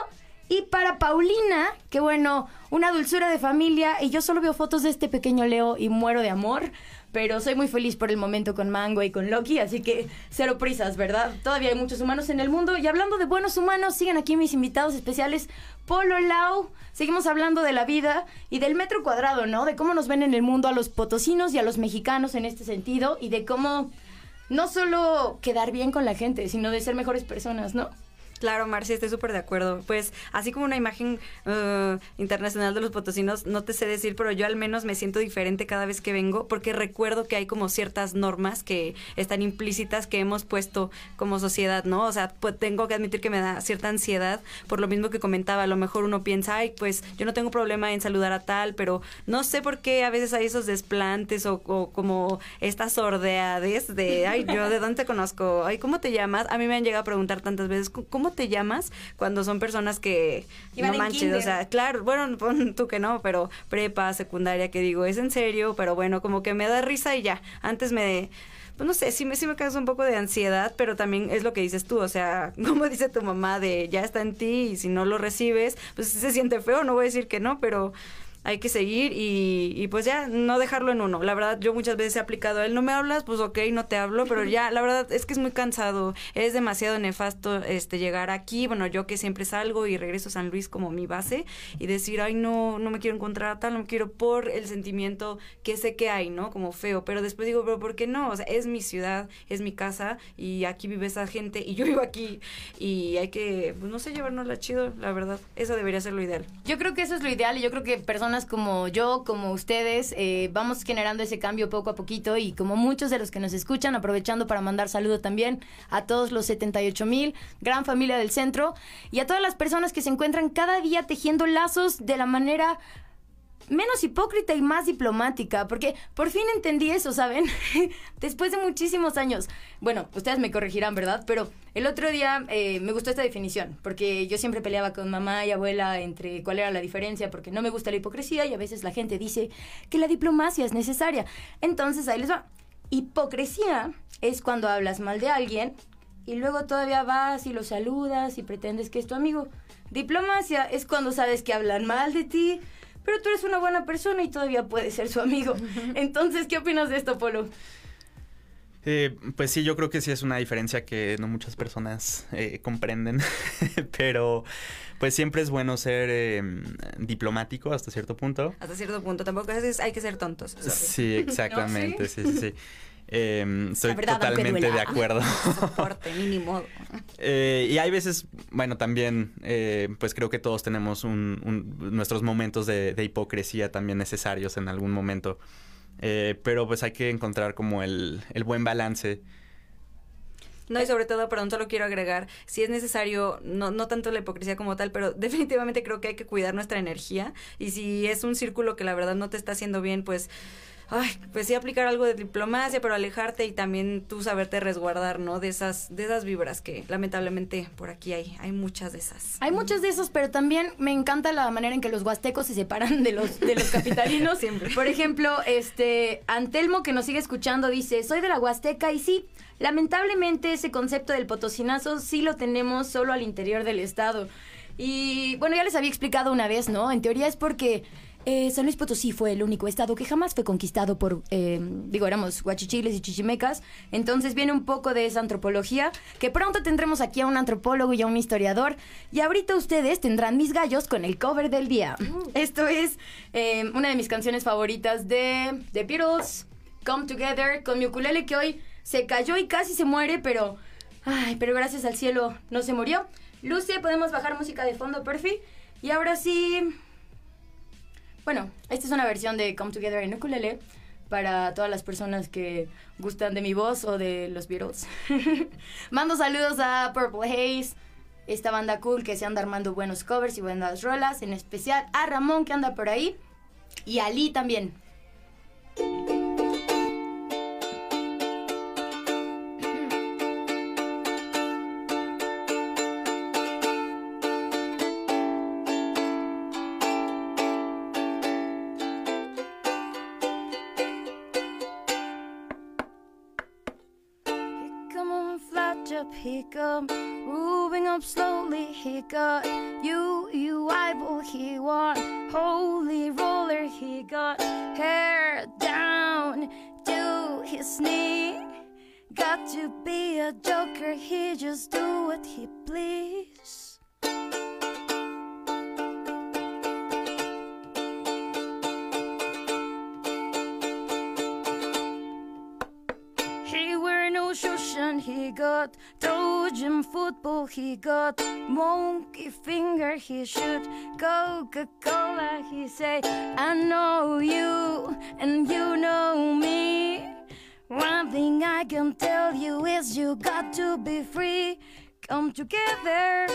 y para Paulina, que bueno, una dulzura de familia y yo solo veo fotos de este pequeño Leo y muero de amor. Pero soy muy feliz por el momento con Mango y con Loki, así que cero prisas, ¿verdad? Todavía hay muchos humanos en el mundo. Y hablando de buenos humanos, siguen aquí mis invitados especiales, Polo Lau. Seguimos hablando de la vida y del metro cuadrado, ¿no? De cómo nos ven en el mundo a los potosinos y a los mexicanos en este sentido y de cómo no solo quedar bien con la gente, sino de ser mejores personas, ¿no? Claro, Marcia, estoy súper de acuerdo. Pues así como una imagen uh, internacional de los potosinos, no te sé decir, pero yo al menos me siento diferente cada vez que vengo porque recuerdo que hay como ciertas normas que están implícitas que hemos puesto como sociedad, ¿no? O sea, pues tengo que admitir que me da cierta ansiedad por lo mismo que comentaba. A lo mejor uno piensa, ay, pues yo no tengo problema en saludar a tal, pero no sé por qué a veces hay esos desplantes o, o como estas sordeades de, ay, yo de dónde te conozco, ay, ¿cómo te llamas? A mí me han llegado a preguntar tantas veces, ¿cómo te llamas? Cuando son personas que Iban no manches, o sea, claro, bueno, pon tú que no, pero prepa, secundaria, que digo, es en serio, pero bueno, como que me da risa y ya. Antes me pues no sé, sí me, sí me causa un poco de ansiedad, pero también es lo que dices tú, o sea, como dice tu mamá de ya está en ti y si no lo recibes, pues se siente feo, no voy a decir que no, pero hay que seguir y, y pues ya no dejarlo en uno. La verdad, yo muchas veces he aplicado él, no me hablas, pues ok, no te hablo, pero ya, la verdad es que es muy cansado, es demasiado nefasto este llegar aquí, bueno, yo que siempre salgo y regreso a San Luis como mi base y decir, ay, no, no me quiero encontrar a tal, no me quiero por el sentimiento que sé que hay, ¿no? Como feo, pero después digo, pero ¿por qué no? O sea, es mi ciudad, es mi casa y aquí vive esa gente y yo vivo aquí y hay que, pues no sé, llevárnosla chido, la verdad, eso debería ser lo ideal. Yo creo que eso es lo ideal y yo creo que personas como yo, como ustedes, eh, vamos generando ese cambio poco a poquito y como muchos de los que nos escuchan, aprovechando para mandar saludo también a todos los 78 mil, gran familia del centro y a todas las personas que se encuentran cada día tejiendo lazos de la manera menos hipócrita y más diplomática, porque por fin entendí eso, ¿saben? Después de muchísimos años. Bueno, ustedes me corregirán, ¿verdad? Pero el otro día eh, me gustó esta definición, porque yo siempre peleaba con mamá y abuela entre cuál era la diferencia, porque no me gusta la hipocresía y a veces la gente dice que la diplomacia es necesaria. Entonces, ahí les va. Hipocresía es cuando hablas mal de alguien y luego todavía vas y lo saludas y pretendes que es tu amigo. Diplomacia es cuando sabes que hablan mal de ti, pero tú eres una buena persona y todavía puedes ser su amigo. Entonces, ¿qué opinas de esto, Polo? Eh, pues sí, yo creo que sí es una diferencia que no muchas personas eh, comprenden, pero pues siempre es bueno ser eh, diplomático hasta cierto punto. Hasta cierto punto, tampoco es, hay que ser tontos. sorry. Sí, exactamente, sí, sí, sí. Eh, estoy verdad, totalmente de acuerdo. Soporte, mínimo. Eh, y hay veces, bueno, también, eh, pues creo que todos tenemos un- un- nuestros momentos de, de hipocresía también necesarios en algún momento. Eh, pero pues hay que encontrar como el, el buen balance. No, y sobre todo, perdón, solo quiero agregar, si es necesario, no, no tanto la hipocresía como tal, pero definitivamente creo que hay que cuidar nuestra energía. Y si es un círculo que la verdad no te está haciendo bien, pues, ay, pues sí aplicar algo de diplomacia, pero alejarte y también tú saberte resguardar, ¿no? De esas, de esas vibras que lamentablemente por aquí hay, hay muchas de esas. Hay muchos de esos, pero también me encanta la manera en que los huastecos se separan de los, de los capitalinos. Siempre. Por ejemplo, este Antelmo que nos sigue escuchando dice, soy de la Huasteca y sí, lamentablemente ese concepto del potosinazo sí lo tenemos solo al interior del estado. Y bueno, ya les había explicado una vez, ¿no? En teoría es porque eh, San Luis Potosí fue el único estado que jamás fue conquistado por, eh, digo, éramos guachichiles y chichimecas. Entonces viene un poco de esa antropología, que pronto tendremos aquí a un antropólogo y a un historiador. Y ahorita ustedes tendrán mis gallos con el cover del día. Esto es eh, una de mis canciones favoritas de The Beatles, Come Together, con mi ukulele que hoy se cayó y casi se muere, pero... Ay, pero gracias al cielo no se murió. Luce, podemos bajar música de fondo, Perfi. Y ahora sí... Bueno, esta es una versión de Come Together en ukulele para todas las personas que gustan de mi voz o de los Beatles. Mando saludos a Purple Haze, esta banda cool que se anda armando buenos covers y buenas rolas, en especial a Ramón que anda por ahí y a Lee también. Up, come, moving up slowly, he got you, you eyeball, he want, holy roller, he got hair down to his knee. Got to be a joker, he just do what he please. Got Trojan football. He got monkey finger. He shoot Coca Cola. He say, I know you and you know me. One thing I can tell you is you got to be free. Come together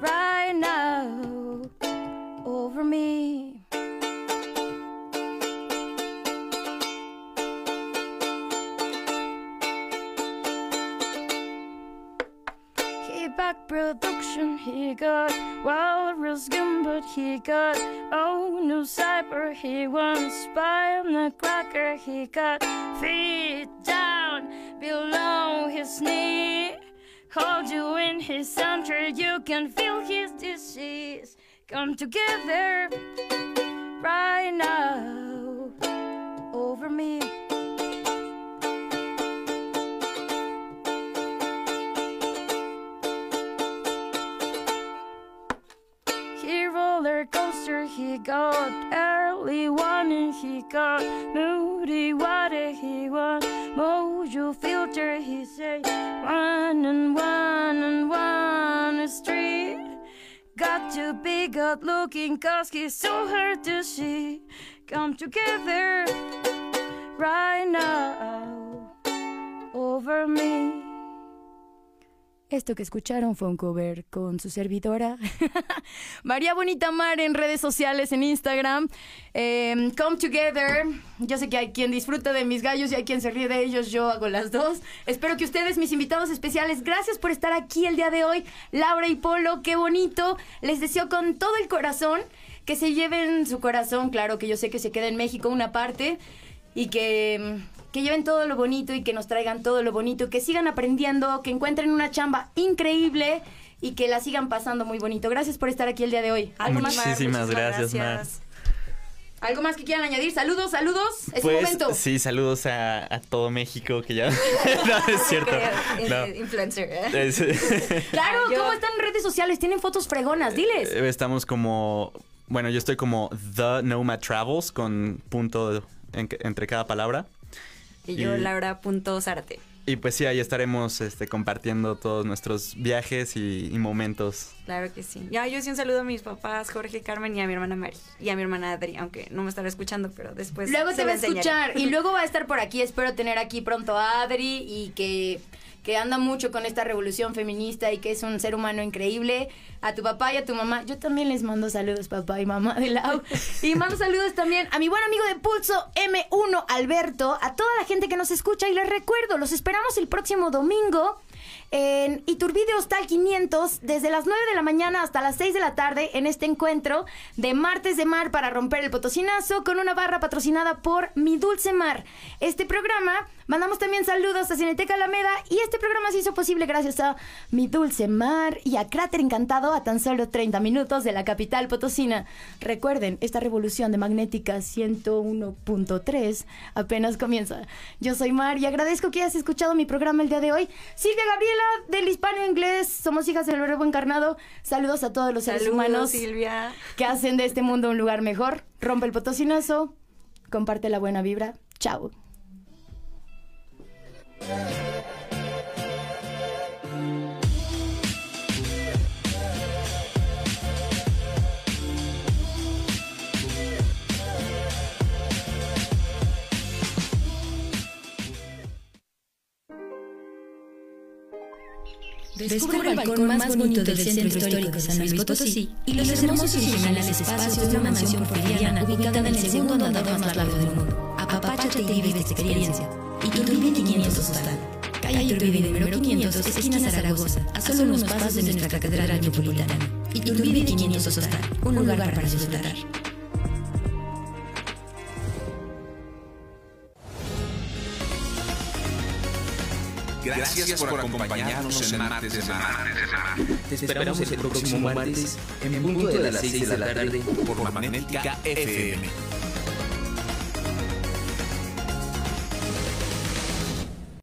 right now over me. Production, he got Walrus Gun, but he got Oh no cyber, he wants spy on the cracker, he got feet down below his knee. Hold you in his center, you can feel his disease. Come together right now over me. Got early warning, he got moody water, he want mojo filter, he say one and one and one is three. Got to be good looking cause he's so hard to see. Come together right now over me. Esto que escucharon fue un cover con su servidora María Bonita Mar en redes sociales, en Instagram. Eh, come Together. Yo sé que hay quien disfruta de mis gallos y hay quien se ríe de ellos. Yo hago las dos. Espero que ustedes, mis invitados especiales, gracias por estar aquí el día de hoy. Laura y Polo, qué bonito. Les deseo con todo el corazón que se lleven su corazón. Claro que yo sé que se queda en México una parte. y que, que lleven todo lo bonito y que nos traigan todo lo bonito, que sigan aprendiendo, que encuentren una chamba increíble y que la sigan pasando muy bonito. Gracias por estar aquí el día de hoy. ¿Algo más? Muchísimas gracias, Mar. ¿Algo más que quieran añadir? Saludos, saludos. Es un Pues momento. sí, saludos a, a todo México que ya... no, es cierto. No. Influencer. Es- Claro, ¿cómo están en redes sociales? Tienen fotos fregonas, diles. Eh, Estamos como, bueno, yo estoy como The Nomad Travels con punto en- entre cada palabra. Y yo, Y- Laura.zárate. Y pues sí, ahí estaremos este, compartiendo todos nuestros viajes y, y momentos. Claro que sí. Ya, yo sí un saludo a mis papás, Jorge, Carmen y a mi hermana Mari. Y a mi hermana Adri, aunque no me estará escuchando, pero después. Luego se te va a escuchar y luego va a estar por aquí. Espero tener aquí pronto a Adri y que, que anda mucho con esta revolución feminista y que es un ser humano increíble. A tu papá y a tu mamá. Yo también les mando saludos, papá y mamá de Lau. Y mando saludos también a mi buen amigo de Pulso M1, Alberto, a toda la gente que nos escucha. Y les recuerdo, los esperamos el próximo domingo en Iturbide Hostal 500 desde las 9 de la mañana hasta las 6 de la tarde en este encuentro de Martes de Mar para romper el potosinazo con una barra patrocinada por Mi Dulce Mar. Este programa, mandamos también saludos a Cineteca Alameda y este programa se hizo posible gracias a Mi Dulce Mar y a Cráter Encantado a tan solo 30 minutos de la capital potosina. Recuerden, esta revolución de Magnética 101.3 apenas comienza. Yo soy Mar y agradezco que hayas escuchado mi programa el día de hoy. Silvia Del Hispano Inglés, somos hijas del verbo encarnado. Saludos a todos los seres humanos Silvia. que hacen de este mundo un lugar mejor. Rompe el potosinazo, comparte la buena vibra. Chao. Descubre el balcón más bonito del centro histórico de San Luis Potosí y los hermosos y originales espacios de una mansión porfiriana ubicada en el segundo andador más largo del mundo. Apapáchate y vive esta experiencia. Iturbide 500 Hostal. Calle Iturbide número 500, esquina Zaragoza, a solo unos pasos de nuestra catedral metropolitana. Iturbide 500 Hostal, un lugar para disfrutar. Gracias por acompañarnos en Martes de Mar. Te esperamos el próximo martes en punto de las 6 de la tarde por Magnética FM.